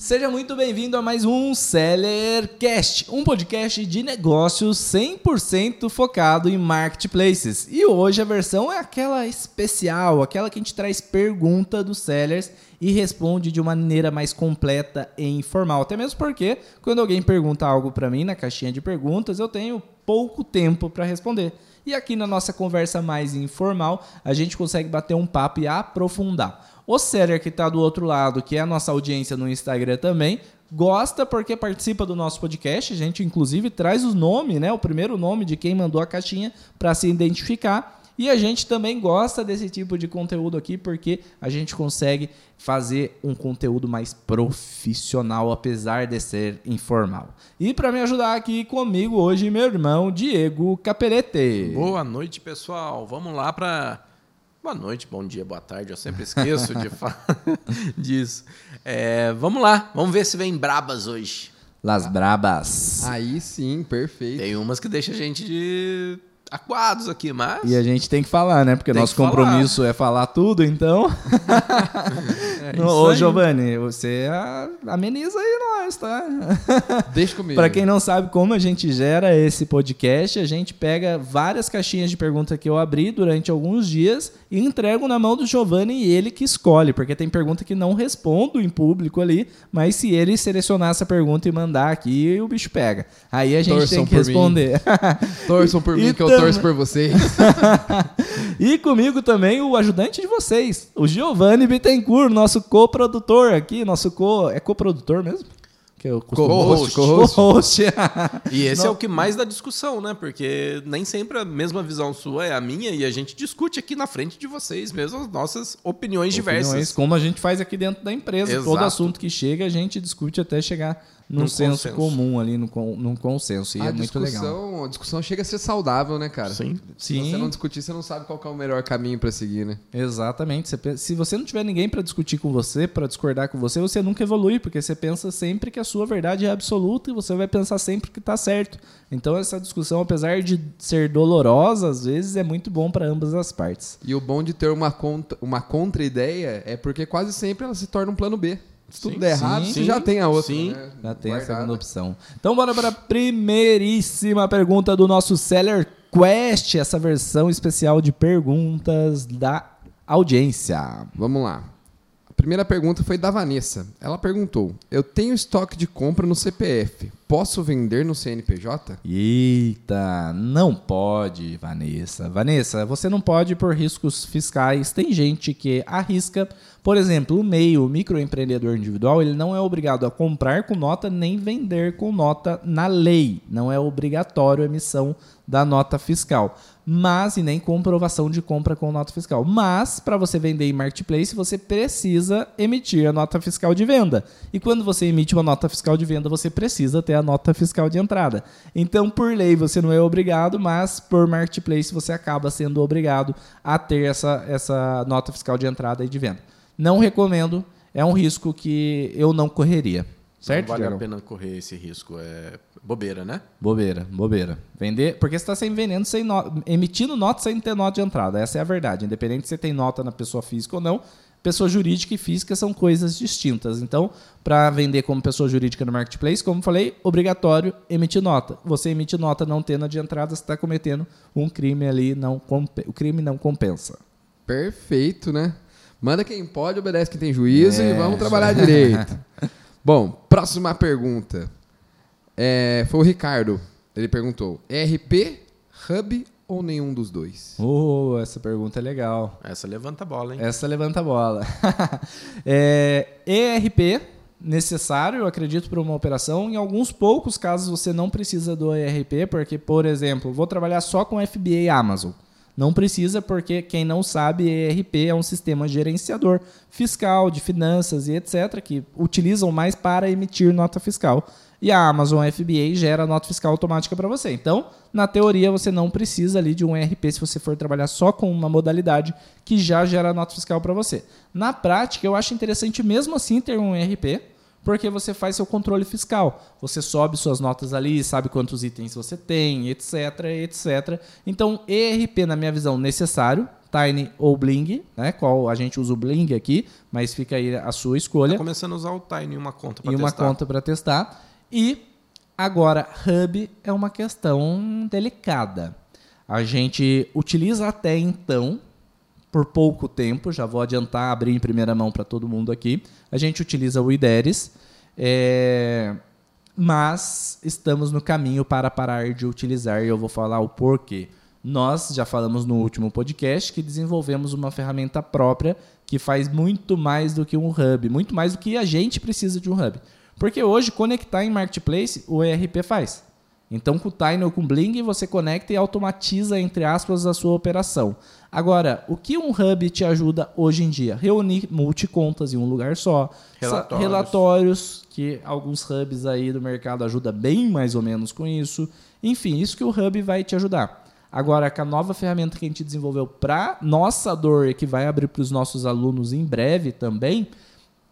Seja muito bem-vindo a mais um Sellercast, um podcast de negócios 100% focado em marketplaces. E hoje a versão é aquela especial, aquela que a gente traz pergunta dos sellers e responde de uma maneira mais completa e informal. Até mesmo porque quando alguém pergunta algo para mim na caixinha de perguntas, eu tenho pouco tempo para responder. E aqui na nossa conversa mais informal, a gente consegue bater um papo e aprofundar. O seller que está do outro lado, que é a nossa audiência no Instagram também, gosta porque participa do nosso podcast. A gente, inclusive, traz o nome, né? O primeiro nome de quem mandou a caixinha para se identificar. E a gente também gosta desse tipo de conteúdo aqui porque a gente consegue fazer um conteúdo mais profissional, apesar de ser informal. E para me ajudar aqui comigo hoje, meu irmão Diego Capelete. Boa noite, pessoal. Vamos lá para Boa noite, bom dia, boa tarde. Eu sempre esqueço de falar disso. É, vamos lá, vamos ver se vem brabas hoje. Las brabas. Aí sim, perfeito. Tem umas que deixa a gente de aquados aqui, mas. E a gente tem que falar, né? Porque Tem nosso que falar. compromisso é falar tudo, então. É No- Ô, aí. Giovanni, você ameniza aí nós, tá? Deixa comigo. Para quem não sabe como a gente gera esse podcast, a gente pega várias caixinhas de pergunta que eu abri durante alguns dias e entrego na mão do Giovanni e ele que escolhe, porque tem pergunta que não respondo em público ali, mas se ele selecionar essa pergunta e mandar aqui, o bicho pega. Aí a gente Torçam tem que responder. Torçam por E mim que eu torço por vocês. E comigo também o ajudante de vocês, o Giovanni Bittencourt, nosso coprodutor aqui, nosso co. É coprodutor mesmo? Que eu costumo- Co-host, co-host. Co-host. E esse Não. é o que mais dá discussão, né? Porque nem sempre a mesma visão sua é a minha e a gente discute aqui na frente de vocês mesmo as nossas opiniões diversas. Opiniões, como a gente faz aqui dentro da empresa. Exato. Todo assunto que chega, a gente discute até chegar num Num senso consenso. comum ali, num, num consenso. E a é muito legal. discussão, a discussão chega a ser saudável, né, cara? Sim. Se Sim. você não discutir, você não sabe qual que é o melhor caminho pra seguir, né? Exatamente. Você se você não tiver ninguém para discutir com você, para discordar com você, você nunca evolui, porque você pensa sempre que a sua verdade é absoluta e você vai pensar sempre que está certo. Então essa discussão, apesar de ser dolorosa, às vezes é muito bom para ambas as partes. E o bom de ter uma, contra, uma contra-ideia é porque quase sempre ela se torna um plano B. Se tudo Sim, der errado, sim, você já tem a outra. sim. né? Já tem a Guardada. segunda opção. Então bora para a primeiríssima pergunta do nosso Seller Quest, essa versão especial de perguntas da audiência. Vamos lá. Primeira pergunta foi da Vanessa. Ela perguntou: Eu tenho estoque de compra no CPF. Posso vender no CNPJ? Eita, não pode, Vanessa. Vanessa, você não pode por riscos fiscais. Tem gente que arrisca, por exemplo, o MEI, o microempreendedor individual, ele não é obrigado a comprar com nota nem vender com nota na lei. Não é obrigatório a emissão da nota fiscal. Mas, e nem comprovação de compra com nota fiscal. Mas, para você vender em marketplace, você precisa emitir a nota fiscal de venda. E quando você emite uma nota fiscal de venda, você precisa ter a nota fiscal de entrada. Então, por lei, você não é obrigado, mas por marketplace você acaba sendo obrigado a ter essa, essa nota fiscal de entrada e de venda. Não recomendo, é um risco que eu não correria. Certo? Não vale Diego? a pena correr esse risco. É bobeira, né? Bobeira, bobeira. Vender, porque você está sem vendendo, sem no- emitindo nota sem ter nota de entrada. Essa é a verdade. Independente se você tem nota na pessoa física ou não, pessoa jurídica e física são coisas distintas. Então, para vender como pessoa jurídica no marketplace, como falei, obrigatório emitir nota. Você emite nota não tendo a de entrada, você está cometendo um crime ali, não o crime não compensa. Perfeito, né? Manda quem pode, obedece quem tem juízo É, e vamos trabalhar direito. Bom, próxima pergunta. É, foi o Ricardo. Ele perguntou: ERP, Hub ou nenhum dos dois? Oh, essa pergunta é legal. Essa levanta a bola, hein? Essa levanta a bola. é, ERP, necessário, eu acredito, para uma operação. Em alguns poucos casos você não precisa do ERP, porque, por exemplo, vou trabalhar só com FBA Amazon. Não precisa, porque quem não sabe, ERP é um sistema gerenciador fiscal, de finanças e etc., que utilizam mais para emitir nota fiscal. E a Amazon FBA gera nota fiscal automática para você. Então, na teoria, você não precisa ali de um ERP se você for trabalhar só com uma modalidade que já gera nota fiscal para você. Na prática, eu acho interessante mesmo assim ter um ERP, porque você faz seu controle fiscal. Você sobe suas notas ali, sabe quantos itens você tem, etc, etc. Então, ERP, na minha visão, necessário, Tiny ou Bling, né? Qual a gente usa o Bling aqui, mas fica aí a sua escolha. Tá começando a usar o Tiny em uma conta para e uma testar. conta para testar. E agora, Hub é uma questão delicada. A gente utiliza até então, por pouco tempo, já vou adiantar, abrir em primeira mão para todo mundo aqui. A gente utiliza o IDERES, é, mas estamos no caminho para parar de utilizar e eu vou falar o porquê. Nós já falamos no último podcast que desenvolvemos uma ferramenta própria que faz muito mais do que um hub, muito mais do que a gente precisa de um hub. Porque hoje conectar em marketplace o ERP faz. Então com o Tiny ou com o Bling você conecta e automatiza entre aspas a sua operação. Agora, o que um hub te ajuda hoje em dia? Reunir multicontas em um lugar só, Relatórios. relatórios que alguns hubs aí do mercado ajudam bem mais ou menos com isso. Enfim, isso que o hub vai te ajudar. Agora, com a nova ferramenta que a gente desenvolveu para nossa dor e que vai abrir para os nossos alunos em breve também,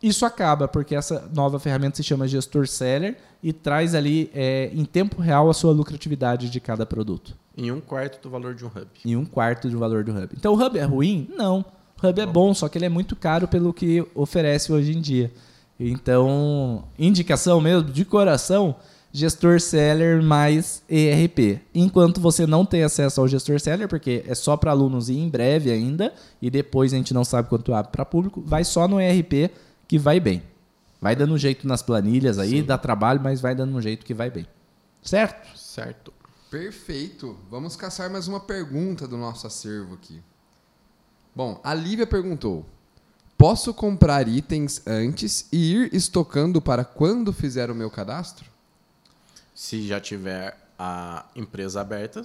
isso acaba, porque essa nova ferramenta se chama Gestor Seller e traz ali é, em tempo real a sua lucratividade de cada produto. Em um quarto do valor de um hub. Em um quarto do valor do Hub. Então o Hub é ruim? Não. O Hub é bom, só que ele é muito caro pelo que oferece hoje em dia. Então, indicação mesmo, de coração, gestor seller mais ERP. Enquanto você não tem acesso ao gestor seller, porque é só para alunos e em breve ainda, e depois a gente não sabe quanto abre para público, vai só no ERP que vai bem. Vai dando um jeito nas planilhas aí, Sim. dá trabalho, mas vai dando um jeito que vai bem. Certo? Certo. Perfeito. Vamos caçar mais uma pergunta do nosso acervo aqui. Bom, a Lívia perguntou: Posso comprar itens antes e ir estocando para quando fizer o meu cadastro? Se já tiver a empresa aberta,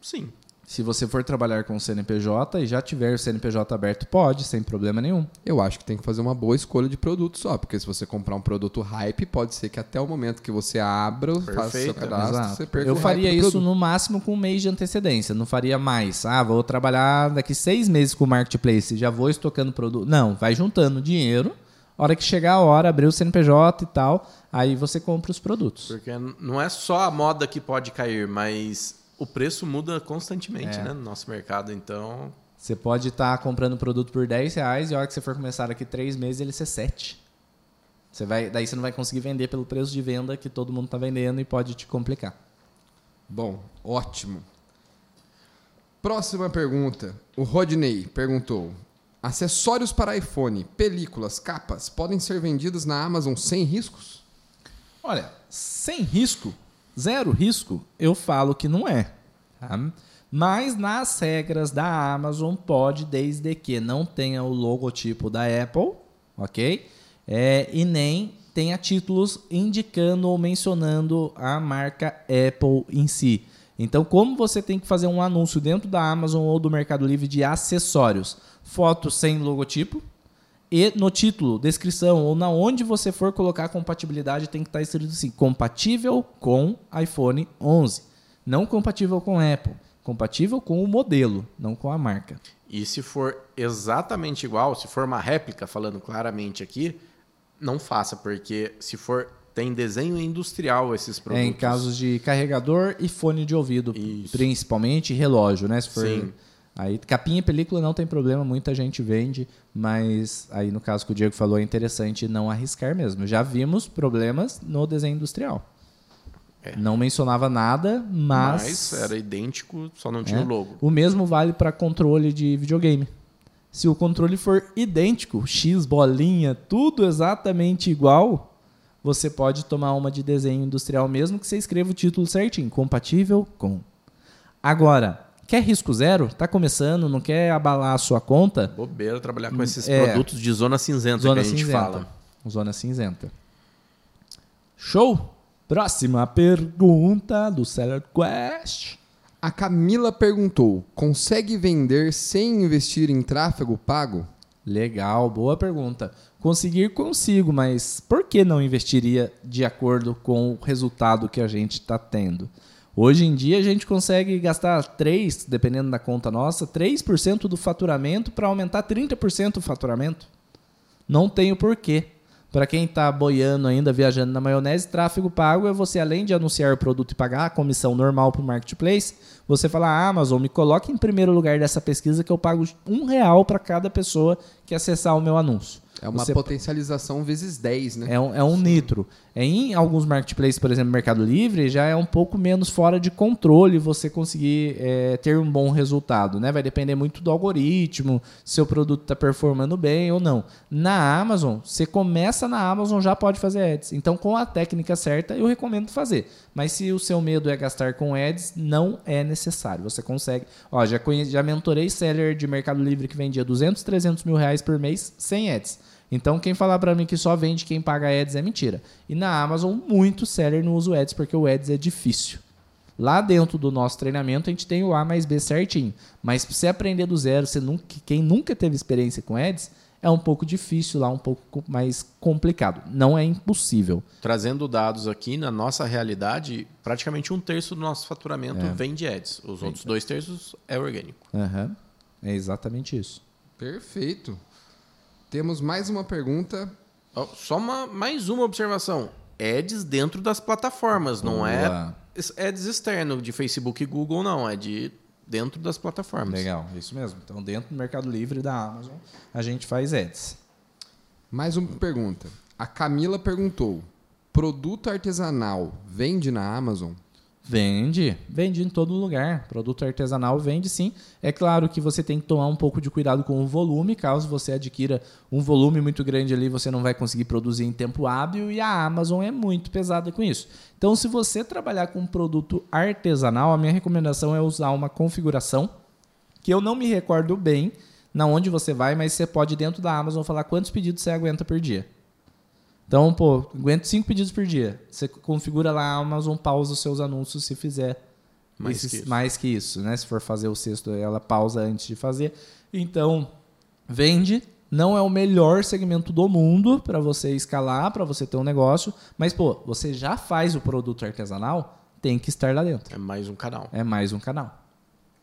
sim. Se você for trabalhar com o CNPJ e já tiver o CNPJ aberto, pode, sem problema nenhum. Eu acho que tem que fazer uma boa escolha de produto só, porque se você comprar um produto hype, pode ser que até o momento que você abra, faça seu Perfeito. cadastro, Exato. você perca Eu o hype faria do isso produto. no máximo com um mês de antecedência, não faria mais. Ah, vou trabalhar daqui seis meses com o marketplace, já vou estocando produto. Não, vai juntando dinheiro. Hora que chegar a hora, abrir o CNPJ e tal, aí você compra os produtos. Porque não é só a moda que pode cair, mas o preço muda constantemente É. né, no nosso mercado. Então, Você pode estar comprando produto por 10 reais e a hora que você for começar daqui três meses ele ser 7. Você vai, daí você não vai conseguir vender pelo preço de venda que todo mundo está vendendo e pode te complicar. Bom, ótimo. Próxima pergunta. O Rodney perguntou: Acessórios para iPhone, películas, capas podem ser vendidos na Amazon sem riscos? Olha, sem risco, zero risco, eu falo que não é. tá? Mas nas regras da Amazon pode, desde que não tenha o logotipo da Apple, ok? É, e nem tenha títulos indicando ou mencionando a marca Apple em si. Então, como você tem que fazer um anúncio dentro da Amazon ou do Mercado Livre de acessórios, foto sem logotipo, e no título, descrição ou na onde você for colocar a compatibilidade tem que estar escrito assim: compatível com iPhone 11, não compatível com Apple, compatível com o modelo, não com a marca. e se for exatamente igual, se for uma réplica, falando claramente aqui, não faça, porque se for tem desenho industrial esses É produtos. em casos de carregador e fone de ouvido, Isso. principalmente relógio, né? Se for Sim. Aí capinha e película não tem problema, muita gente vende, mas aí no caso que o Diego falou é interessante não arriscar mesmo. Já vimos problemas no desenho industrial. É. Não mencionava nada, mas, mas era idêntico, só não tinha É. o logo. O mesmo vale para controle de videogame. Se o controle for idêntico, X, bolinha, tudo exatamente igual, você pode tomar uma de desenho industrial mesmo que você escreva o título certinho, compatível com. Agora, quer risco zero? Tá começando, não quer abalar a sua conta? Bobeira trabalhar com esses É. produtos de zona cinzenta Zona que a gente cinzenta. fala. Zona cinzenta. Show! Próxima pergunta do Seller Quest. A Camila perguntou: consegue vender sem investir em tráfego pago? Legal, boa pergunta. Conseguir consigo, mas por que não investiria de acordo com o resultado que a gente está tendo? Hoje em dia a gente consegue gastar 3, dependendo da conta nossa, 3% do faturamento para aumentar 30% o faturamento. Não tenho porquê. Para quem está boiando ainda, viajando na maionese, tráfego pago é você, além de anunciar o produto e pagar a comissão normal para o marketplace, você fala, ah, Amazon, me coloque em primeiro lugar dessa pesquisa que eu pago um real para cada pessoa que acessar o meu anúncio. É uma Você- potencialização vezes 10, né? É um, é um nitro. Em alguns marketplaces, por exemplo, Mercado Livre, já é um pouco menos fora de controle você conseguir é, ter um bom resultado. Né? Vai depender muito do algoritmo, se seu produto está performando bem ou não. Na Amazon, você começa na Amazon, já pode fazer ads. Então, com a técnica certa, eu recomendo fazer. Mas se o seu medo é gastar com ads, não é necessário. Você consegue. Ó, já, conhe... já mentorei seller de Mercado Livre que vendia 200, 300 mil reais por mês sem ads. Então, quem falar para mim que só vende quem paga ads é mentira. E na Amazon, muito seller não usa o ads porque o ads é difícil. Lá dentro do nosso treinamento, a gente tem o A mais B certinho. Mas para você aprender do zero, você nunca, quem nunca teve experiência com ads, é um pouco difícil lá, um pouco co- mais complicado. Não é impossível. Trazendo dados aqui, na nossa realidade, praticamente um terço do nosso faturamento É. vem de ads. Os outros dois terços é orgânico. Aham. É exatamente isso. Perfeito. Temos mais uma pergunta. Ó, Só uma, mais uma observação. Ads dentro das plataformas, não é Boa. ads externo de Facebook e Google, não. É de dentro das plataformas. Legal, isso mesmo. Então, dentro do Mercado Livre da Amazon, a gente faz ads. Mais uma pergunta. A Camila perguntou: produto artesanal vende na Amazon? Vende, vende em todo lugar. Produto artesanal vende sim. É claro que você tem que tomar um pouco de cuidado com o volume, caso você adquira um volume muito grande ali, você não vai conseguir produzir em tempo hábil e a Amazon é muito pesada com isso. Então, se você trabalhar com um produto artesanal, a minha recomendação é usar uma configuração que eu não me recordo bem na onde você vai, mas você pode dentro da Amazon falar quantos pedidos você aguenta por dia. Então, pô, aguento cinco pedidos por dia. Você configura lá a Amazon, pausa os seus anúncios se fizer Mais esses- que isso. mais que isso, né? Se for fazer o sexto, ela pausa antes de fazer. Então, vende. Não é o melhor segmento do mundo para você escalar, para você ter um negócio, mas pô, você já faz o produto artesanal, tem que estar lá dentro. É mais um canal. É mais um canal.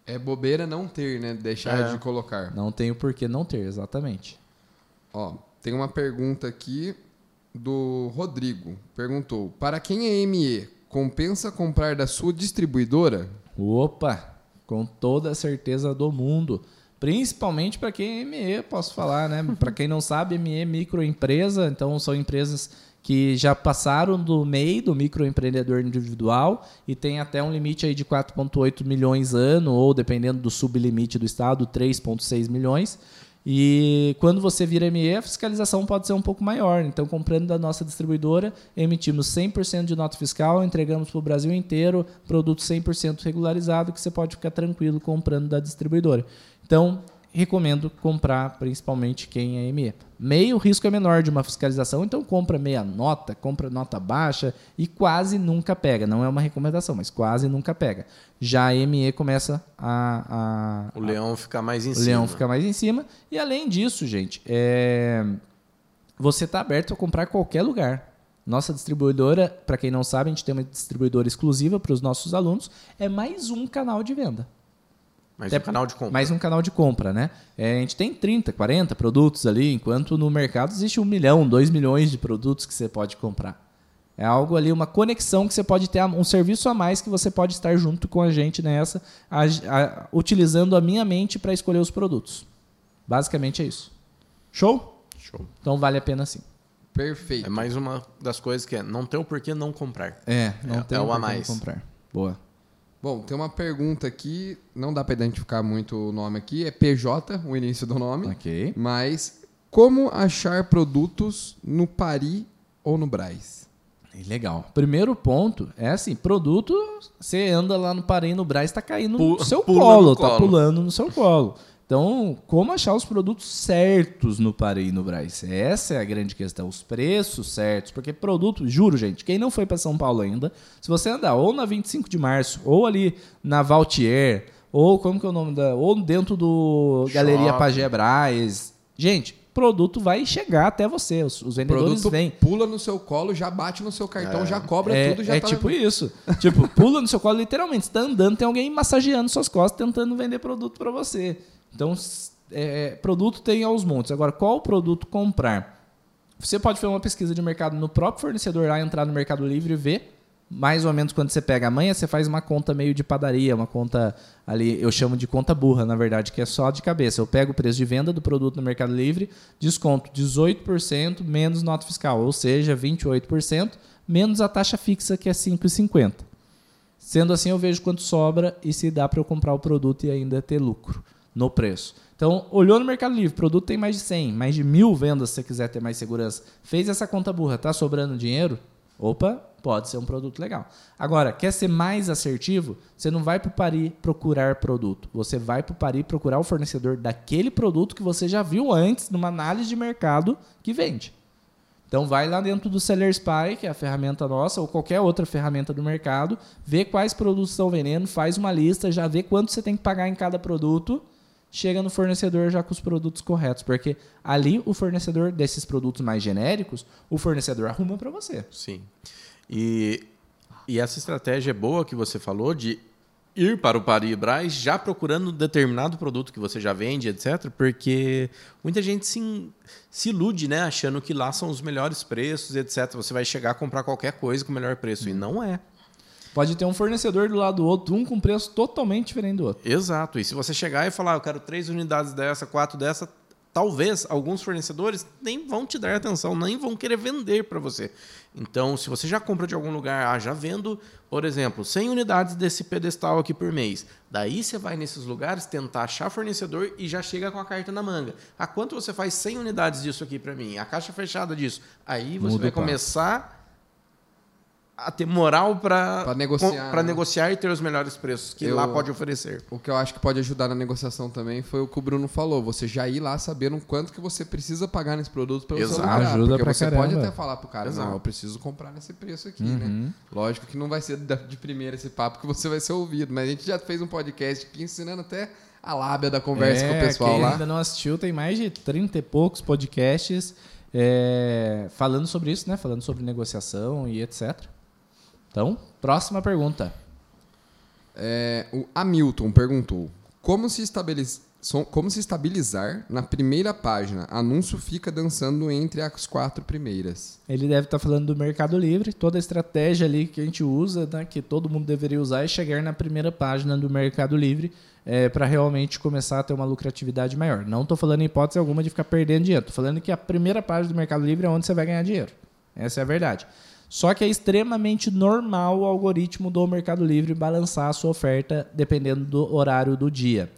É bobeira não ter, né? Deixar É. de colocar. Não tem o porquê não ter, exatamente. Ó, tem uma pergunta aqui do Rodrigo. Perguntou: Para quem é ME, compensa comprar da sua distribuidora? Opa, com toda a certeza do mundo. Principalmente para quem é ME, posso falar, né? para quem não sabe, ME é microempresa, então são empresas que já passaram do MEI, do microempreendedor individual, e tem até um limite aí de 4,8 milhões ano, ou dependendo do sublimite do estado, 3,6 milhões. E quando você vira ME, a fiscalização pode ser um pouco maior. Então, comprando da nossa distribuidora, emitimos 100% de nota fiscal, entregamos para o Brasil inteiro, produto 100% regularizado, que você pode ficar tranquilo comprando da distribuidora. Então, recomendo comprar principalmente quem é ME. MEI, o risco é menor de uma fiscalização, então compra meia nota, compra nota baixa e quase nunca pega. Não é uma recomendação, mas quase nunca pega. Já a ME começa a- a, O leão fica mais em o cima. leão fica mais em cima. E além disso, gente, é... você está aberto a comprar qualquer lugar. Nossa distribuidora, para quem não sabe, a gente tem uma distribuidora exclusiva para os nossos alunos. É mais um canal de venda. Mais Até um canal de compra. Mais um canal de compra, né? É, a gente tem 30, 40 produtos ali, enquanto no mercado existe um milhão, dois milhões de produtos que você pode comprar. É algo ali, uma conexão que você pode ter, um serviço a mais que você pode estar junto com a gente nessa, a- a- utilizando a minha mente para escolher os produtos. Basicamente é isso. Show? Show. Então vale a pena sim. Perfeito. É mais uma das coisas que é não ter o porquê não comprar. É, não É- tem é o a mais. comprar. Boa. Bom, tem uma pergunta aqui, não dá para identificar muito o nome aqui, é PJ, o início do nome. Ok. Mas como achar produtos no Pari ou no Braz? Legal. Primeiro ponto é assim, produto, você anda lá no Parém, no Brás, tá caindo Pu- no seu colo, no tá colo. pulando no seu colo. Então, como achar os produtos certos no Parei e no Brás? Essa é a grande questão. Os preços certos. Porque produto, juro, gente, quem não foi para São Paulo ainda, se você andar ou na 25 de março, ou ali na Valtier, ou como que é o nome da. Ou dentro do Galeria Shopping. Pagé Brás. Gente, produto vai chegar até você. Os, os O vendedores produto vêm. pula no seu colo, já bate no seu cartão, já cobra É, tudo, já é tá tipo isso. Tipo, pula no seu colo, literalmente. Você tá andando, tem alguém massageando suas costas, tentando vender produto para você. Então, s- é, produto tem aos montes. Agora, qual produto comprar? Você pode fazer uma pesquisa de mercado no próprio fornecedor lá, entrar no Mercado Livre e ver. Mais ou menos quando você pega amanhã, você faz uma conta meio de padaria, uma conta ali, eu chamo de conta burra, na verdade, que é só de cabeça. Eu pego o preço de venda do produto no Mercado Livre, desconto 18% menos nota fiscal, ou seja, 28% menos a taxa fixa, que é 5,50. Sendo assim, eu vejo quanto sobra e se dá para eu comprar o produto e ainda ter lucro no preço. Então, olhou no Mercado Livre, produto tem mais de 100, mais de mil vendas se você quiser ter mais segurança. Fez essa conta burra, tá sobrando dinheiro? Opa, pode ser um produto legal. Agora, quer ser mais assertivo? Você não vai para o Pari procurar produto. Você vai para o Pari procurar o fornecedor daquele produto que você já viu antes numa análise de mercado que vende. Então vai lá dentro do Seller Spy, que é a ferramenta nossa, ou qualquer outra ferramenta do mercado, vê quais produtos estão vendendo, faz uma lista, já vê quanto você tem que pagar em cada produto, chega no fornecedor já com os produtos corretos, porque ali o fornecedor desses produtos mais genéricos, o fornecedor arruma para você. Sim. E, e essa estratégia é boa que você falou de ir para o Paribras já procurando determinado produto que você já vende, etc. Porque muita gente se, se ilude, né? Achando que lá são os melhores preços, etc. Você vai chegar a comprar qualquer coisa com o melhor preço. E não é. Pode ter um fornecedor do lado do outro, um com preço totalmente diferente do outro. Exato. E se você chegar e falar, eu quero três unidades dessa, quatro dessa, talvez alguns fornecedores nem vão te dar atenção, nem vão querer vender para você. Então, se você já compra de algum lugar, ah, já vendo, por exemplo, 100 unidades desse pedestal aqui por mês, daí você vai nesses lugares tentar achar fornecedor e já chega com a carta na manga. A quanto você faz 100 unidades disso aqui para mim? A caixa fechada disso. Aí você Muda vai começar a ter moral para Pra negociar, para né? negociar e ter os melhores preços que Eu- lá pode oferecer. O que eu acho que pode ajudar na negociação também foi o que o Bruno falou. Você já ir lá sabendo quanto que você precisa pagar nesse produto para você Exato. lucrar. Ajuda porque pra você caramba. pode até falar pro cara, Exato. não, eu preciso comprar nesse preço aqui, Uhum. né? Lógico que não vai ser de primeira esse papo que você vai ser ouvido, mas a gente já fez um podcast aqui ensinando até a lábia da conversa com o pessoal É, quem lá. ainda não assistiu, tem mais de 30 e poucos podcasts é, falando sobre isso, né? Falando sobre negociação e etc. Então, próxima pergunta. É, o Hamilton perguntou: como se, como se estabilizar na primeira página? Anúncio fica dançando entre as quatro primeiras. Ele deve estar falando do Mercado Livre, toda a estratégia ali que a gente usa, né, que todo mundo deveria usar, é chegar na primeira página do Mercado Livre para realmente começar a ter uma lucratividade maior. Não estou falando em hipótese alguma de ficar perdendo dinheiro, estou falando que a primeira página do Mercado Livre é onde você vai ganhar dinheiro. Essa é a verdade. Só que é extremamente normal o algoritmo do Mercado Livre balançar a sua oferta dependendo do horário do dia.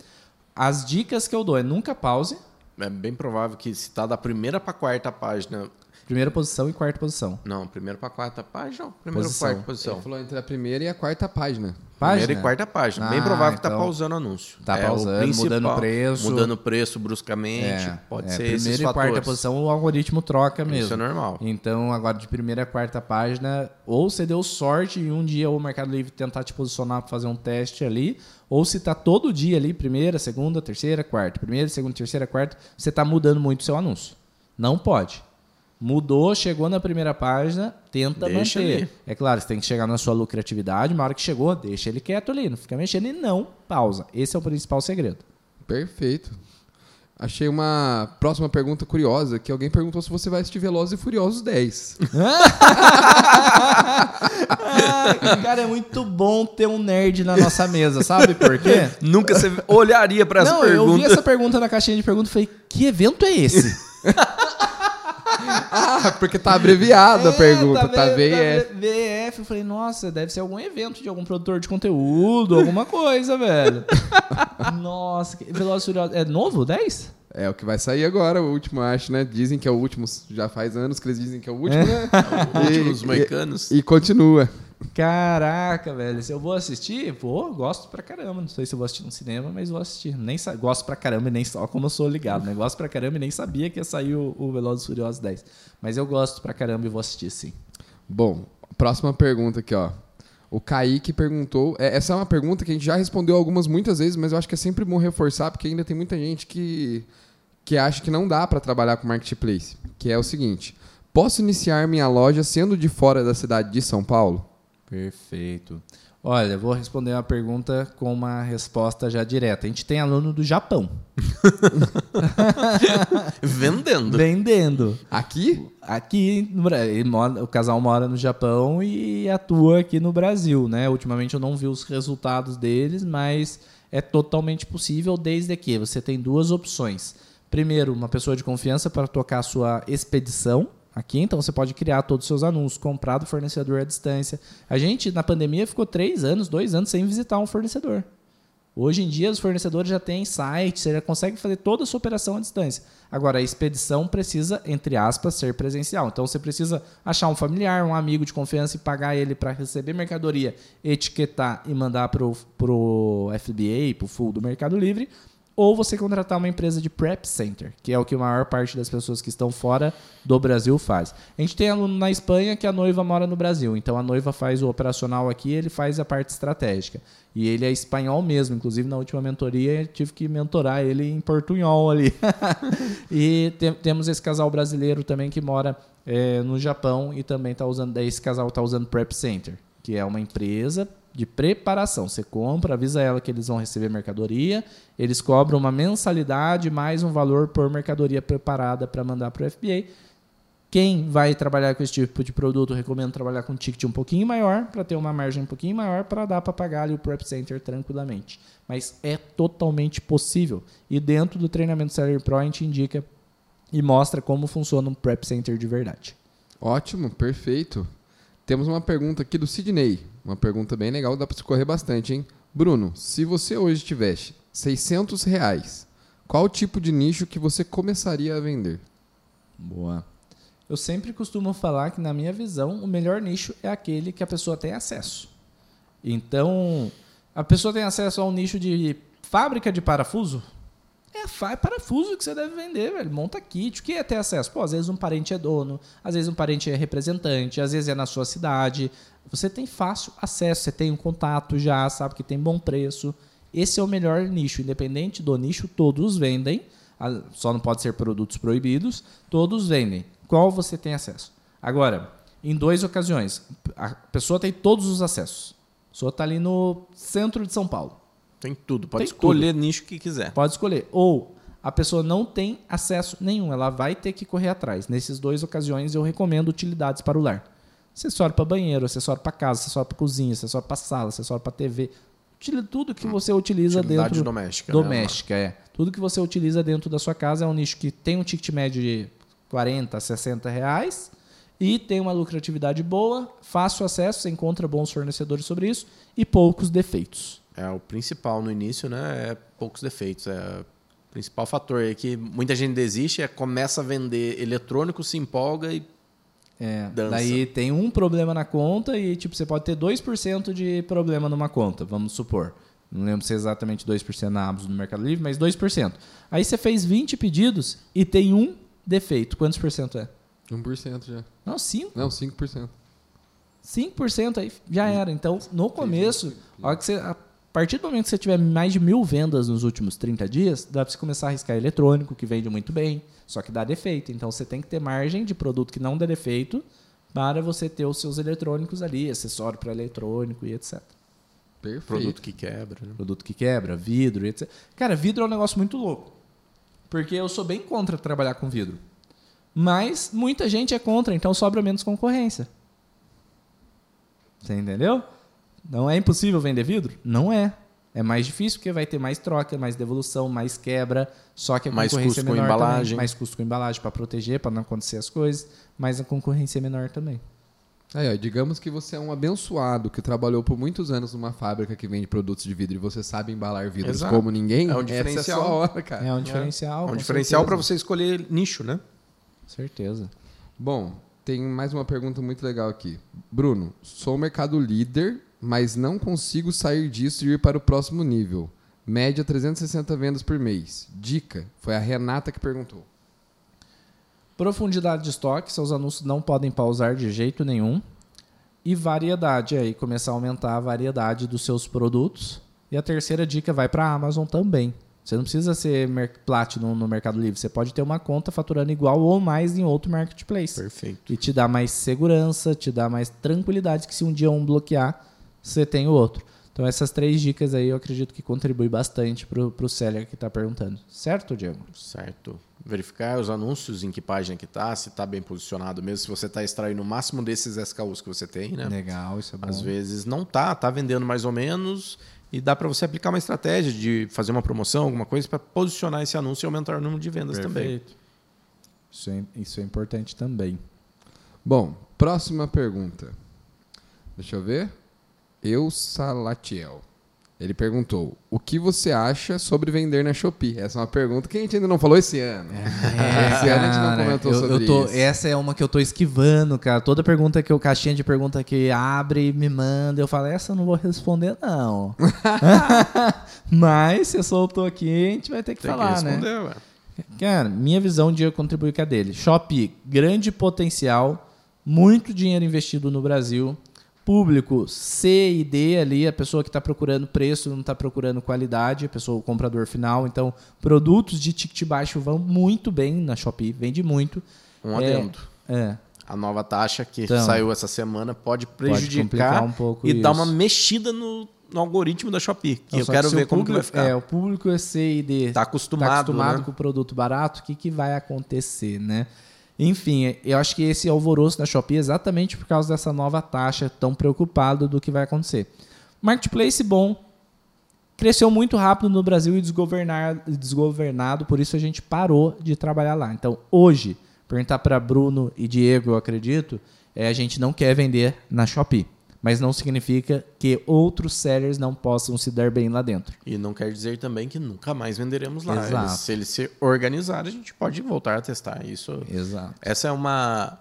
As dicas que eu dou é nunca pause, É bem provável que se tá da primeira para quarta página, primeira posição e quarta posição. não, primeira para quarta página, ou primeira Posição. para quarta posição. Ele falou entre a primeira e a quarta página. Primeira e quarta página. Bem Ah, provável que tá então- pausando o anúncio. Tá É o pausando, principal. mudando o preço. Mudando o preço bruscamente. É, pode é, ser primeira esses e quarta posição o algoritmo troca mesmo. Isso é normal. Então, agora de primeira a quarta página, ou você deu sorte e um dia o Mercado Livre tentar te posicionar para fazer um teste ali, ou se tá todo dia ali, primeira, segunda, terceira, quarta, primeira, segunda, terceira, quarta, você tá mudando muito o seu anúncio. Não pode. Mudou, chegou na primeira página, tenta Deixa manter. ali. É claro, você tem que chegar na sua lucratividade, uma hora que chegou, deixa ele quieto ali, não fica mexendo e não pausa. Esse é o principal segredo. Perfeito. Achei uma próxima pergunta curiosa, que alguém perguntou se você vai assistir Velozes e Furiosos 10. Ah, cara, é muito bom ter um nerd na nossa mesa, sabe por quê? Nunca você olharia para essa Não, eu vi pergunta. essa pergunta na caixinha de perguntas e falei, que evento é esse? ah, porque tá abreviada a pergunta, tá, V- VF. VF. Eu falei, nossa, deve ser algum evento de algum produtor de conteúdo, alguma coisa, velho. nossa, que- Velozes Furiosos. É novo, 10? É o que vai sair agora, o último, acho, né? Dizem que é o último, já faz anos que eles dizem que é o último, né? Últimos E- moicanos. E, e continua. Caraca, velho. Se eu vou assistir, pô, gosto pra caramba. Não sei se eu vou assistir no cinema, mas vou assistir. Nem Gosto pra caramba nem só como eu sou ligado, né? Gosto pra caramba e nem sabia que ia sair o, o Velozes Furiosos 10. Mas eu gosto pra caramba e vou assistir sim. Bom, próxima pergunta aqui, ó. O Kaique perguntou. é, essa é uma pergunta que a gente já respondeu algumas muitas vezes, mas eu acho que é sempre bom reforçar, porque ainda tem muita gente que, que acha que não dá para trabalhar com marketplace. Que é o seguinte: posso iniciar minha loja sendo de fora da cidade de São Paulo? Perfeito. Olha, vou responder uma pergunta com uma resposta já direta. A gente tem aluno do Japão. Vendendo. Vendendo. Aqui? Aqui, no, o casal mora no Japão e atua aqui no Brasil, né? Ultimamente eu não vi os resultados deles, mas é totalmente possível desde que você tem duas opções. Primeiro, uma pessoa de confiança para tocar a sua expedição aqui, então você pode criar todos os seus anúncios, comprar do fornecedor à distância. A gente, na pandemia, ficou três anos, dois anos sem visitar um fornecedor. Hoje em dia, os fornecedores já têm site, você já consegue fazer toda a sua operação à distância. Agora, a expedição precisa, entre aspas, ser presencial. Então, você precisa achar um familiar, um amigo de confiança e pagar ele para receber mercadoria, etiquetar e mandar para o FBA, para o full do Mercado Livre. Ou você contratar uma empresa de prep center, que é o que a maior parte das pessoas que estão fora do Brasil faz. A gente tem aluno na Espanha que a noiva mora no Brasil, então a noiva faz o operacional aqui, ele faz a parte estratégica. E ele é espanhol mesmo, inclusive na última mentoria eu tive que mentorar ele em portunhol ali. e te- temos esse casal brasileiro também que mora eh, no Japão e também está usando, esse casal está usando Prep Center, que é uma empresa de preparação. Você compra, avisa ela que eles vão receber mercadoria, eles cobram uma mensalidade mais um valor por mercadoria preparada para mandar para o FBA. Quem vai trabalhar com esse tipo de produto, recomendo trabalhar com um ticket um pouquinho maior, para ter uma margem um pouquinho maior, para dar para pagar ali o Prep Center tranquilamente. Mas é totalmente possível. E dentro do treinamento Seller Pro, a gente indica e mostra como funciona um Prep Center de verdade. Ótimo, perfeito. Temos uma pergunta aqui do Sidney. Uma pergunta bem legal, dá para escorrer bastante, hein? Bruno, se você hoje tivesse 600 reais, qual tipo de nicho que você começaria a vender? Boa. Eu sempre costumo falar que, na minha visão, o melhor nicho é aquele que a pessoa tem acesso. Então, a pessoa tem acesso a um nicho de fábrica de parafuso? É fa- parafuso que você deve vender, velho. Monta kit. O que é ter acesso? Pô, às vezes um parente é dono, às vezes um parente é representante, às vezes é na sua cidade. Você tem fácil acesso, você tem um contato já, sabe que tem bom preço. Esse é o melhor nicho. Independente do nicho, todos vendem. Ah, Só não pode ser produtos proibidos. Todos vendem. Qual você tem acesso? Agora, em duas ocasiões, a pessoa tem todos os acessos. A pessoa está ali no centro de São Paulo. Tem tudo. Pode Tem escolher nicho que quiser. Pode escolher. Ou a pessoa não tem acesso nenhum, ela vai ter que correr atrás. Nessas duas ocasiões, eu recomendo utilidades para o lar. Acessório para banheiro, acessório para casa, acessório para cozinha, acessório para sala, acessório para TV. Tudo que você utiliza Utilidade dentro doméstica, né, doméstica é. Tudo que você utiliza dentro da sua casa é um nicho que tem um ticket médio de 40, 60 reais e tem uma lucratividade boa, fácil acesso, você encontra bons fornecedores sobre isso e poucos defeitos. É o principal no início, né? É poucos defeitos. É o principal fator aí que muita gente desiste é começa a vender eletrônico, se empolga e É, Dança. daí tem um problema na conta e tipo você pode ter 2% de problema numa conta, vamos supor. Não lembro se é exatamente 2% na Amazon no Mercado Livre, mas 2%. Aí você fez 20 pedidos e tem um defeito. Quantos por cento é? 1% já. Não, 5. Não, 5%. 5% aí já era. Então, no começo, a, hora que você, partir do momento que você tiver mais de mil vendas nos últimos 30 dias, dá para você começar a arriscar eletrônico, que vende muito bem, só que dá defeito. Então, você tem que ter margem de produto que não dê defeito para você ter os seus eletrônicos ali, acessório para eletrônico e etc. Perfeito. produto que quebra. Né? Produto que quebra, vidro e etc. Cara, vidro é um negócio muito louco. Porque eu sou bem contra trabalhar com vidro. Mas muita gente é contra, então sobra menos concorrência. Você entendeu? Não é impossível vender vidro? Não é. É mais difícil porque vai ter mais troca, mais devolução, mais quebra. Só que a Mais concorrência custo é com menor também. embalagem. Mais custo com embalagem para proteger, para não acontecer as coisas. Mas a concorrência é menor também. Aí, ó, digamos que você é um abençoado que trabalhou por muitos anos numa fábrica que vende produtos de vidro e você sabe embalar vidros Exato. como ninguém. É um Essa diferencial. é a sua hora, cara. É um diferencial. É um com diferencial para certeza. você escolher nicho, né? Certeza. Bom, tem mais uma pergunta muito legal aqui. Bruno, sou mercado líder, mas não consigo sair disso e ir para o próximo nível. Média 360 vendas por mês. Dica, foi a Renata que perguntou. Profundidade de estoque, seus anúncios não podem pausar de jeito nenhum. E variedade, aí começar a aumentar a variedade dos seus produtos. E a terceira dica vai para a Amazon também. Você não precisa ser Platinum no Mercado Livre, você pode ter uma conta faturando igual ou mais em outro marketplace. Perfeito. E te dá mais segurança, te dá mais tranquilidade que se um dia um bloquear, você tem o outro. Então essas três dicas aí eu acredito que contribui bastante pro, pro seller que está perguntando. Certo, Diego? Certo. Verificar os anúncios, em que página que tá, se está bem posicionado mesmo, se você está extraindo o máximo desses SKUs que você tem, né? Legal, isso é bom. Às vezes não tá, tá vendendo mais ou menos e dá para você aplicar uma estratégia de fazer uma promoção, alguma coisa para posicionar esse anúncio e aumentar o número de vendas também. Perfeito. Isso é, isso é importante também. Bom, próxima pergunta. Deixa eu ver. Eu Salatiel. Ele perguntou: O que você acha sobre vender na Shopee? Essa é uma pergunta que a gente ainda não falou esse ano. esse ano a gente não Cara, comentou eu- sobre eu tô- isso. Essa é uma que eu tô esquivando, cara. Toda pergunta que eu, caixinha de pergunta que abre e me manda, eu falo, essa eu não vou responder, não. Mas você soltou aqui, a gente vai ter que Tem falar, que né? responder, ué. Cara, minha visão de contribuir com a dele. Shopee, grande potencial, muito dinheiro investido no Brasil. Público C e D ali, a pessoa que está procurando preço, não está procurando qualidade, a pessoa, o comprador final. Então, produtos de ticket baixo vão muito bem na Shopee, vende muito. Um É, adendo. É, A nova taxa que Então, saiu essa semana pode prejudicar um pouco e dar isso. uma mexida no, no algoritmo da Shopee. Que eu quero o ver como que vai público- ficar. É, o público é C e D Tá acostumado, tá acostumado né? com o produto barato, o que, que vai acontecer, né? Enfim, eu acho que esse alvoroço da Shopee é exatamente por causa dessa nova taxa, tão preocupado do que vai acontecer. Marketplace bom, cresceu muito rápido no Brasil e desgovernado, por isso a gente parou de trabalhar lá. Então, hoje, perguntar para Bruno e Diego, eu acredito, é a gente não quer vender na Shopee. Mas não significa que outros sellers não possam se dar bem lá dentro. E não quer dizer também que nunca mais venderemos lá. Exato. Eles- se eles se organizarem, a gente pode voltar a testar. Isso, Exato. essa é uma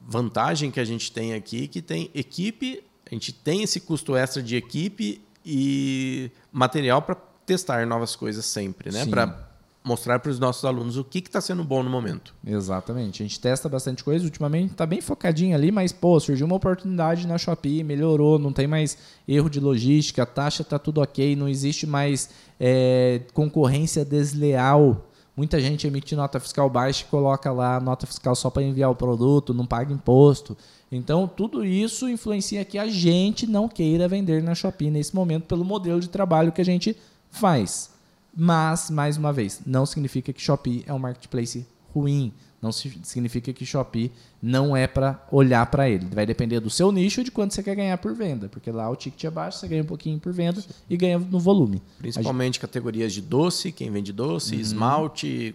vantagem que a gente tem aqui, que tem equipe, a gente tem esse custo extra de equipe e material para testar novas coisas sempre, né? Para mostrar para os nossos alunos o que está sendo bom no momento. Exatamente. A gente testa bastante coisa. Ultimamente tá bem focadinho ali, mas, pô, surgiu uma oportunidade na Shopee, melhorou, não tem mais erro de logística, a taxa tá tudo ok, não existe mais é, concorrência desleal. Muita gente emite nota fiscal baixa e coloca lá nota fiscal só para enviar o produto, não paga imposto. Então, tudo isso influencia que a gente não queira vender na Shopee nesse momento pelo modelo de trabalho que a gente faz. Mas, mais uma vez, não significa que Shopee é um marketplace ruim. Não si- significa que Shopee não é para olhar para ele. Vai depender do seu nicho e de quanto você quer ganhar por venda. Porque lá o ticket é baixo, você ganha um pouquinho por venda e ganha no volume. Principalmente categorias de doce, quem vende doce, Uhum. esmalte,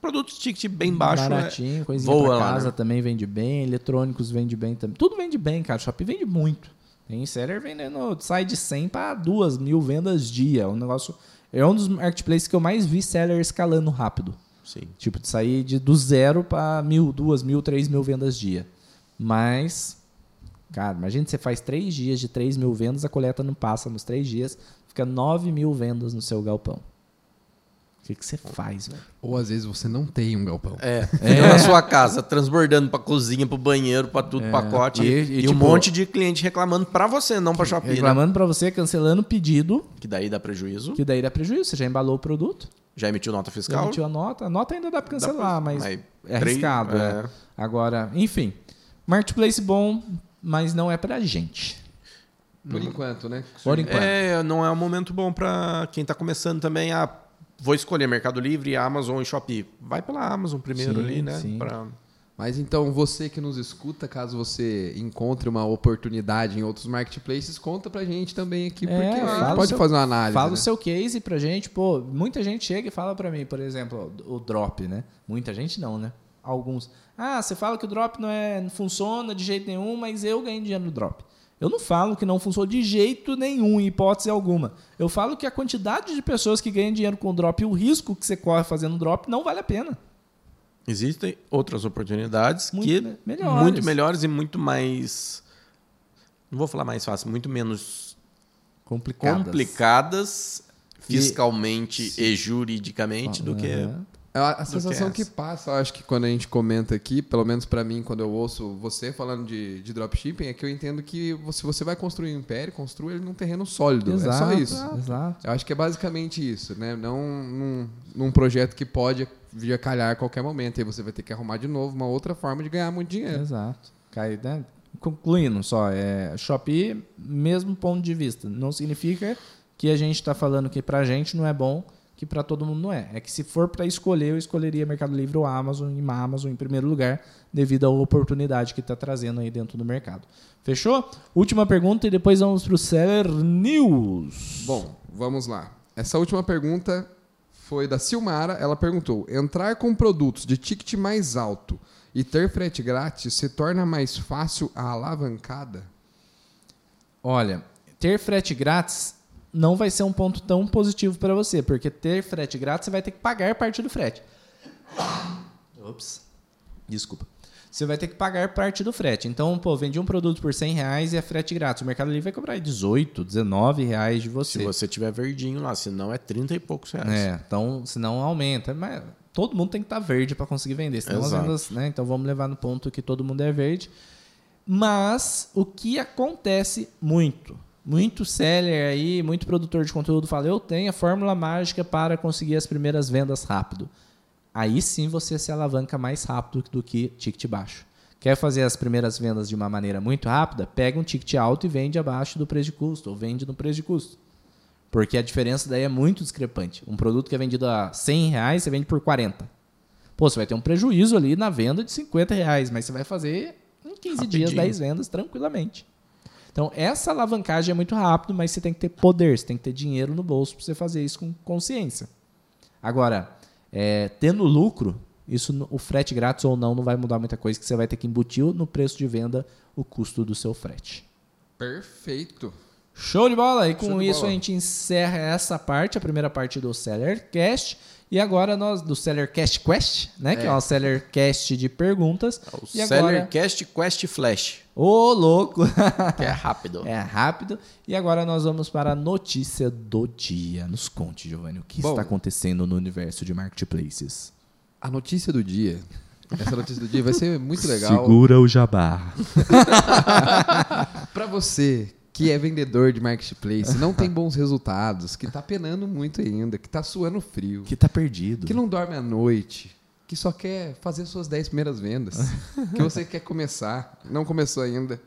produtos de ticket bem baixo. Baratinho, é, coisinha voa pra lá, casa né? também vende bem, eletrônicos vende bem também. Tudo vende bem, cara. Shopee vende muito. Tem seller vendendo, sai de 100 para 2 mil vendas dia. Um negócio. É um dos marketplaces que eu mais vi seller escalando rápido. Sim. Tipo, de sair de, do zero para mil, duas mil, três mil vendas dia. Mas, cara, imagina que você faz três dias de três mil vendas, a coleta não passa nos três dias, fica nove mil vendas no seu galpão. O que, que você faz, velho? Ou às vezes você não tem um galpão. É, fica na sua casa, transbordando pra cozinha, pro banheiro, pra tudo, pacote. E- E, e, e um tipo, monte de cliente reclamando pra você, não pra Shopee. Né? Reclamando pra você, cancelando o pedido, Que daí dá prejuízo. que daí dá prejuízo. Você já embalou o produto, Já emitiu nota já fiscal. emitiu a nota. A nota ainda dá pra cancelar, pra- mas, mas é arriscado. é. é. Agora, enfim. Marketplace bom, mas não é pra gente. Por enquanto, né? Por enquanto. É, não é um momento bom pra quem tá começando também a. Vou escolher Mercado Livre, Amazon e Shopee. Vai pela Amazon primeiro Sim, ali, né? sim. Pra- Mas então, você que nos escuta, caso você encontre uma oportunidade em outros marketplaces, conta pra gente também aqui, porque É, a gente o pode seu- fazer uma análise. Fala né? o seu case pra gente. Pô, muita gente chega e fala pra mim, por exemplo, o drop, né? Muita gente não, né? Alguns. Ah, você fala que o drop não, é, não funciona de jeito nenhum, mas eu ganho dinheiro no drop. Eu não falo que não funciona de jeito nenhum, em hipótese alguma. Eu falo que a quantidade de pessoas que ganham dinheiro com o drop e o risco que você corre fazendo drop não vale a pena. Existem outras oportunidades Muito que me- melhores. muito melhores e muito mais. Não vou falar mais fácil, muito menos Complicadas. complicadas E- fiscalmente e, juridicamente do que. É a, a do sensação que que, passa, eu acho que quando a gente comenta aqui, pelo menos pra mim, quando eu ouço você falando de, de dropshipping, é que eu entendo que se você vai construir um império, construa ele num terreno sólido. Exato, é só isso. Exato. Eu acho que é basicamente isso, né? Não num, num projeto que pode vir a calhar a qualquer momento. E você vai ter que arrumar de novo uma outra forma de ganhar muito dinheiro. Exato. Cai, né? Concluindo só, é, Shopee, mesmo ponto de vista. Não significa que a gente está falando que pra gente não é bom, que para todo mundo não é. É que se for para escolher, eu escolheria Mercado Livre ou Amazon, e Amazon em primeiro lugar, devido à oportunidade que está trazendo aí dentro do mercado. Fechou? Última pergunta e depois vamos para o Seller News. Bom, vamos lá. Essa última pergunta foi da Silmara. Ela perguntou: entrar com produtos de ticket mais alto e ter frete grátis se torna mais fácil a alavancada? Olha, ter frete grátis não vai ser um ponto tão positivo para você, porque ter frete grátis você vai ter que pagar parte do frete. Ops. Desculpa. Você vai ter que pagar parte do frete. Então, pô, vendi um produto por 100 reais e é frete grátis. O Mercado Livre vai cobrar 18, 19 reais de você. Se você tiver verdinho lá, senão é 30 e poucos reais. É, então, senão aumenta. Mas todo mundo tem que estar tá verde para conseguir vender. Senão as vendas, né? Então, vamos levar no ponto que todo mundo é verde. Mas o que acontece muito muito seller aí, muito produtor de conteúdo fala: eu tenho a fórmula mágica para conseguir as primeiras vendas rápido. Aí sim você se alavanca mais rápido do que ticket baixo. Quer fazer as primeiras vendas de uma maneira muito rápida? Pega um ticket alto e vende abaixo do preço de custo, ou vende no preço de custo. Porque a diferença daí é muito discrepante. Um produto que é vendido a 100 reais, você vende por 40. Pô, você vai ter um prejuízo ali na venda de 50 reais, mas você vai fazer em 15 Rapidinho. dias 10 vendas tranquilamente. Então, essa alavancagem é muito rápido, mas você tem que ter poder, você tem que ter dinheiro no bolso para você fazer isso com consciência. Agora, é, tendo lucro, isso o frete grátis ou não não vai mudar muita coisa, que você vai ter que embutir no preço de venda o custo do seu frete. Perfeito. Show de bola! E com isso a gente encerra essa parte, a primeira parte do Sellercast. E agora nós, do Sellercast Quest, né? É. Que é o Sellercast de perguntas. É o e Sellercast agora... Quest Flash. Ô, louco! que é rápido. É rápido. E agora nós vamos para a notícia do dia. Nos conte, Giovanni, o que Bom, está acontecendo no universo de marketplaces? A notícia do dia. Essa notícia do dia vai ser muito legal. Segura o jabá. para você que é vendedor de marketplace, não tem bons resultados, que está penando muito ainda, que está suando frio, que está perdido, que não dorme à noite, que só quer fazer suas 10 primeiras vendas, que você quer começar, não começou ainda.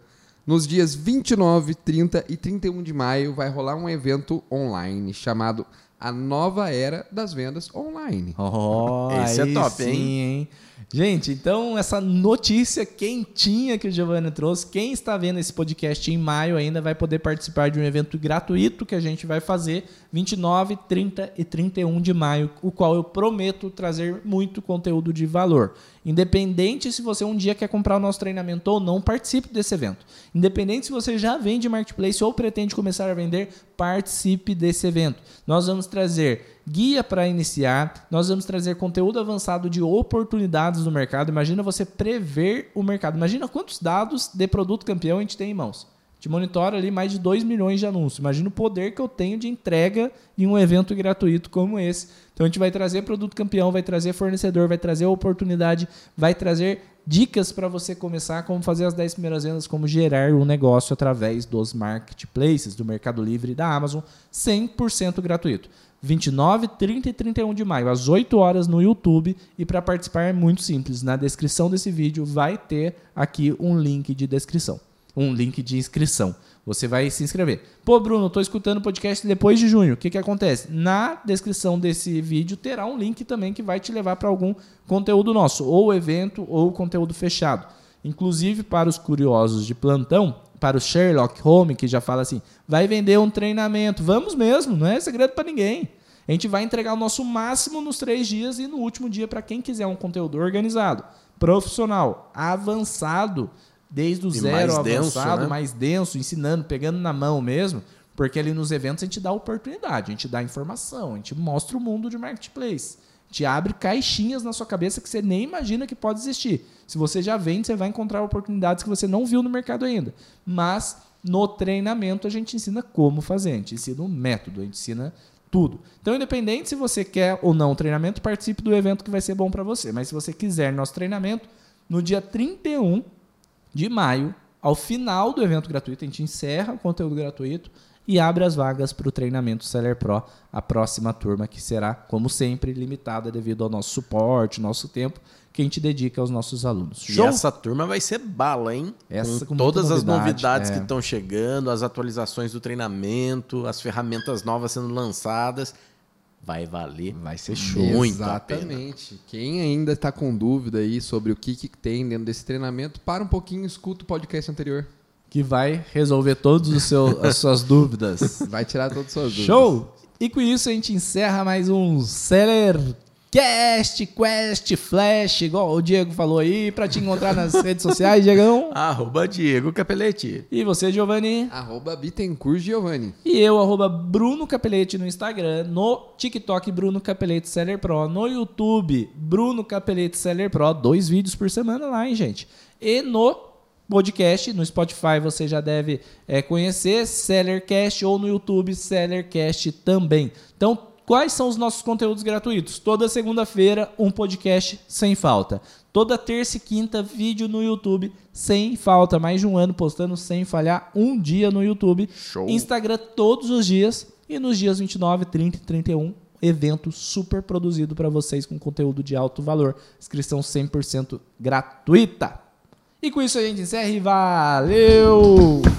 Nos dias 29, 30 e 31 de maio vai rolar um evento online chamado A Nova Era das Vendas Online. Oh, Esse é top, sim, hein? hein? Gente, então essa notícia quentinha que o Giovanni trouxe, quem está vendo esse podcast em maio ainda vai poder participar de um evento gratuito que a gente vai fazer 29, 30 e 31 de maio, o qual eu prometo trazer muito conteúdo de valor. Independente se você um dia quer comprar o nosso treinamento ou não, participe desse evento. Independente se você já vende marketplace ou pretende começar a vender, participe desse evento. Nós vamos trazer guia para iniciar, nós vamos trazer conteúdo avançado de oportunidades no mercado. Imagina você prever o mercado. Imagina quantos dados de produto campeão a gente tem em mãos te monitora ali mais de 2 milhões de anúncios. Imagina o poder que eu tenho de entrega em um evento gratuito como esse. Então a gente vai trazer produto campeão, vai trazer fornecedor, vai trazer oportunidade, vai trazer dicas para você começar, como fazer as 10 primeiras vendas, como gerar um negócio através dos marketplaces, do Mercado Livre e da Amazon, 100% gratuito. 29, 30 e 31 de maio, às 8 horas no YouTube. E para participar é muito simples. Na descrição desse vídeo vai ter aqui um link de descrição um link de inscrição. Você vai se inscrever. Pô, Bruno, estou escutando o podcast depois de junho. O que, que acontece? Na descrição desse vídeo terá um link também que vai te levar para algum conteúdo nosso, ou evento, ou conteúdo fechado. Inclusive, para os curiosos de plantão, para o Sherlock Holmes, que já fala assim: vai vender um treinamento. Vamos mesmo, não é segredo para ninguém. A gente vai entregar o nosso máximo nos três dias e no último dia para quem quiser um conteúdo organizado, profissional, avançado desde o e zero avançado, denso, né? mais denso, ensinando, pegando na mão mesmo, porque ali nos eventos a gente dá oportunidade, a gente dá informação, a gente mostra o mundo de marketplace. Gente abre caixinhas na sua cabeça que você nem imagina que pode existir. Se você já vende, você vai encontrar oportunidades que você não viu no mercado ainda. Mas no treinamento a gente ensina como fazer, a gente ensina o método, a gente ensina tudo. Então, independente se você quer ou não o treinamento, participe do evento que vai ser bom para você. Mas se você quiser nosso treinamento, no dia 31 de maio, ao final do evento gratuito, a gente encerra o conteúdo gratuito. E abre as vagas para o treinamento Seller Pro, a próxima turma que será, como sempre, limitada devido ao nosso suporte, nosso tempo que a gente dedica aos nossos alunos. E essa turma vai ser bala, hein? Essa com com todas muita as novidade, novidades é. que estão chegando, as atualizações do treinamento, as ferramentas novas sendo lançadas. Vai valer. Vai ser show. Muito a pena. Exatamente. Quem ainda está com dúvida aí sobre o que, que tem dentro desse treinamento, para um pouquinho e escuta o podcast anterior. Que vai resolver todas as suas dúvidas. Vai tirar todas as suas dúvidas. Show! E com isso a gente encerra mais um Seller Cast, Quest, Flash, igual o Diego falou aí, pra te encontrar nas redes sociais, Diegão. Arroba Diego Capelete. E você, Giovanni. Arroba Bittencourt Giovanni. E eu, arroba Bruno Capelete no Instagram, no TikTok Bruno Capelete Seller Pro, no YouTube Bruno Capelete Seller Pro, dois vídeos por semana lá, hein, gente? E no podcast, no Spotify você já deve é, conhecer Sellercast ou no YouTube Sellercast também. Então, quais são os nossos conteúdos gratuitos? Toda segunda-feira, um podcast sem falta. Toda terça e quinta, vídeo no YouTube sem falta. Mais de um ano postando sem falhar, um dia no YouTube. Show. Instagram todos os dias. E nos dias 29, 30 e 31, evento super produzido para vocês com conteúdo de alto valor. Inscrição 100% gratuita. E com isso a gente encerra e valeu!